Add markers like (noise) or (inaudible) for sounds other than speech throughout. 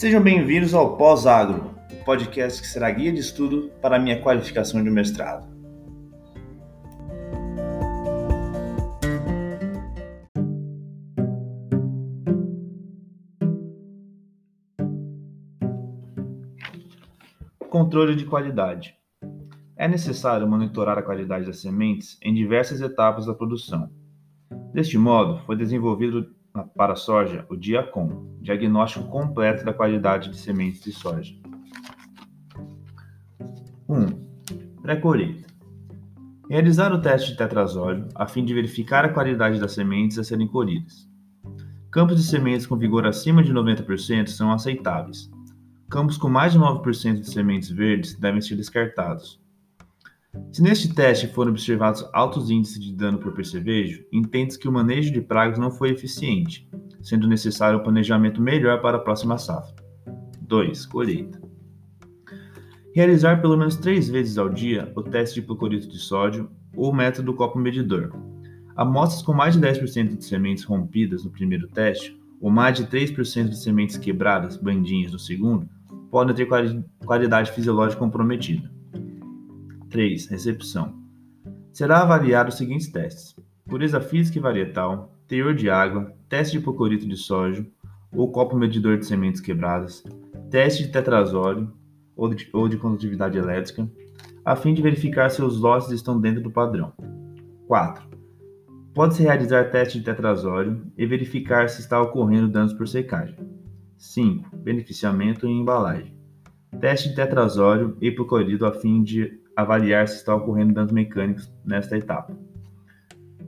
Sejam bem-vindos ao Pós-Agro, o podcast que será guia de estudo para a minha qualificação de mestrado. Controle de qualidade. É necessário monitorar a qualidade das sementes em diversas etapas da produção. Deste modo, foi desenvolvido para soja o DIACOM, diagnóstico completo da qualidade de sementes de soja. 1. Pré-colheita. Realizar o teste de tetrazóleo a fim de verificar a qualidade das sementes a serem colhidas. Campos de sementes com vigor acima de 90% são aceitáveis. Campos com mais de 9% de sementes verdes devem ser descartados. Se neste teste foram observados altos índices de dano por percevejo, entende-se que o manejo de pragas não foi eficiente, sendo necessário um planejamento melhor para a próxima safra. 2. Colheita. Realizar pelo menos três vezes ao dia o teste de hipoclorito de sódio ou o método copo medidor. Amostras com mais de 10% de sementes rompidas no primeiro teste ou mais de 3% de sementes quebradas, bandinhas, no segundo, podem ter qualidade fisiológica comprometida. 3. Recepção. Será avaliado os seguintes testes: pureza física e varietal, teor de água, teste de hipoclorito de sódio ou copo medidor de sementes quebradas, teste de tetrazóleo ou de, ou de condutividade elétrica, a fim de verificar se os losses estão dentro do padrão. 4. Pode-se realizar teste de tetrazóleo e verificar se está ocorrendo danos por secagem. 5. Beneficiamento em embalagem. Teste de tetrazóleo e hipoclorito a fim de avaliar se está ocorrendo danos mecânicos nesta etapa.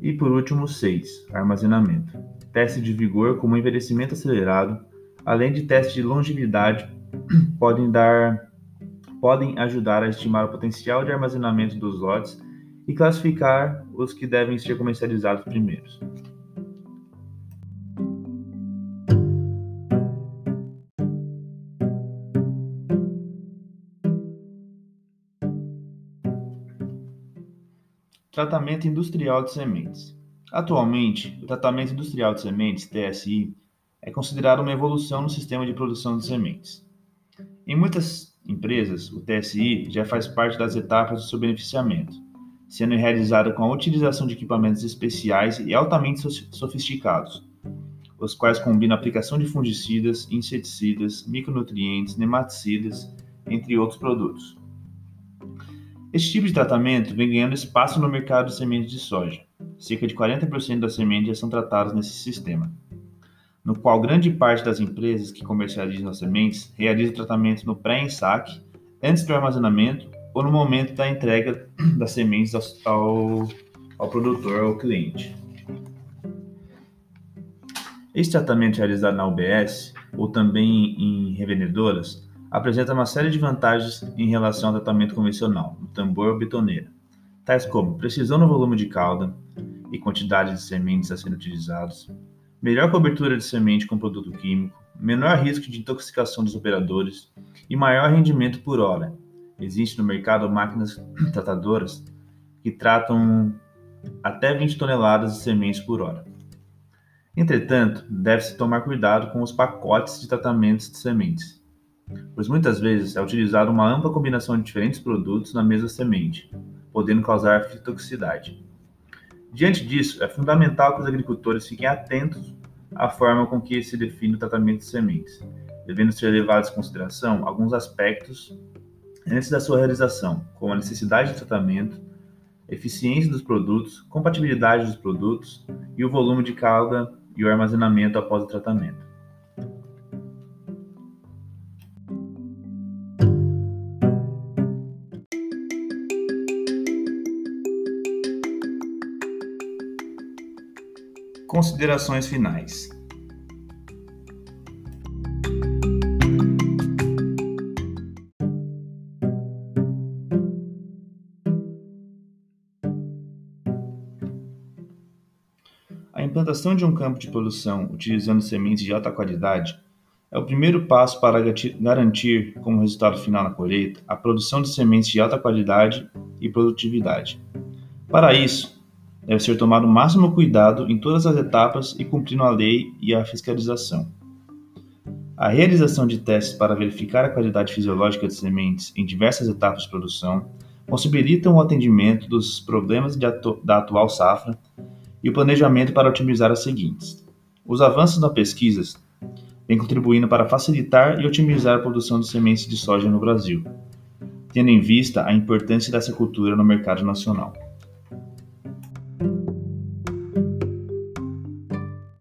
E por último, 6. Armazenamento. Teste de vigor como envelhecimento acelerado, além de teste de longevidade, (clears throat) podem dar podem ajudar a estimar o potencial de armazenamento dos lotes e classificar os que devem ser comercializados primeiros. Tratamento industrial de sementes. Atualmente, o tratamento industrial de sementes, TSI, é considerado uma evolução no sistema de produção de sementes. Em muitas empresas, o TSI já faz parte das etapas do seu beneficiamento, sendo realizado com a utilização de equipamentos especiais e altamente sofisticados, os quais combinam a aplicação de fungicidas, inseticidas, micronutrientes, nematicidas, entre outros produtos. Este tipo de tratamento vem ganhando espaço no mercado de sementes de soja. Cerca de 40% das sementes são tratadas nesse sistema, no qual grande parte das empresas que comercializam as sementes realiza o tratamento no pré-ensaque, antes do armazenamento ou no momento da entrega das sementes ao, ao produtor ou cliente. Este tratamento realizado na UBS ou também em revendedoras apresenta uma série de vantagens em relação ao tratamento convencional, no tambor ou betoneira, tais como precisão no volume de calda e quantidade de sementes a serem utilizados, melhor cobertura de semente com produto químico, menor risco de intoxicação dos operadores e maior rendimento por hora. Existe no mercado máquinas (clears throat) tratadoras que tratam até 20 toneladas de sementes por hora. Entretanto, deve-se tomar cuidado com os pacotes de tratamentos de sementes pois muitas vezes é utilizada uma ampla combinação de diferentes produtos na mesma semente, podendo causar fitotoxicidade. Diante disso, é fundamental que os agricultores fiquem atentos à forma com que se define o tratamento de sementes, devendo ser levados em consideração alguns aspectos antes da sua realização, como a necessidade de tratamento, eficiência dos produtos, compatibilidade dos produtos e o volume de calda e o armazenamento após o tratamento. Considerações finais. A implantação de um campo de produção utilizando sementes de alta qualidade é o primeiro passo para garantir, como resultado final na colheita, a produção de sementes de alta qualidade e produtividade. Para isso, deve ser tomado o máximo cuidado em todas as etapas e cumprindo a lei e a fiscalização. A realização de testes para verificar a qualidade fisiológica de sementes em diversas etapas de produção possibilitam o atendimento dos problemas atu da atual safra e o planejamento para otimizar as seguintes. Os avanços na pesquisa vêm contribuindo para facilitar e otimizar a produção de sementes de soja no Brasil, tendo em vista a importância dessa cultura no mercado nacional.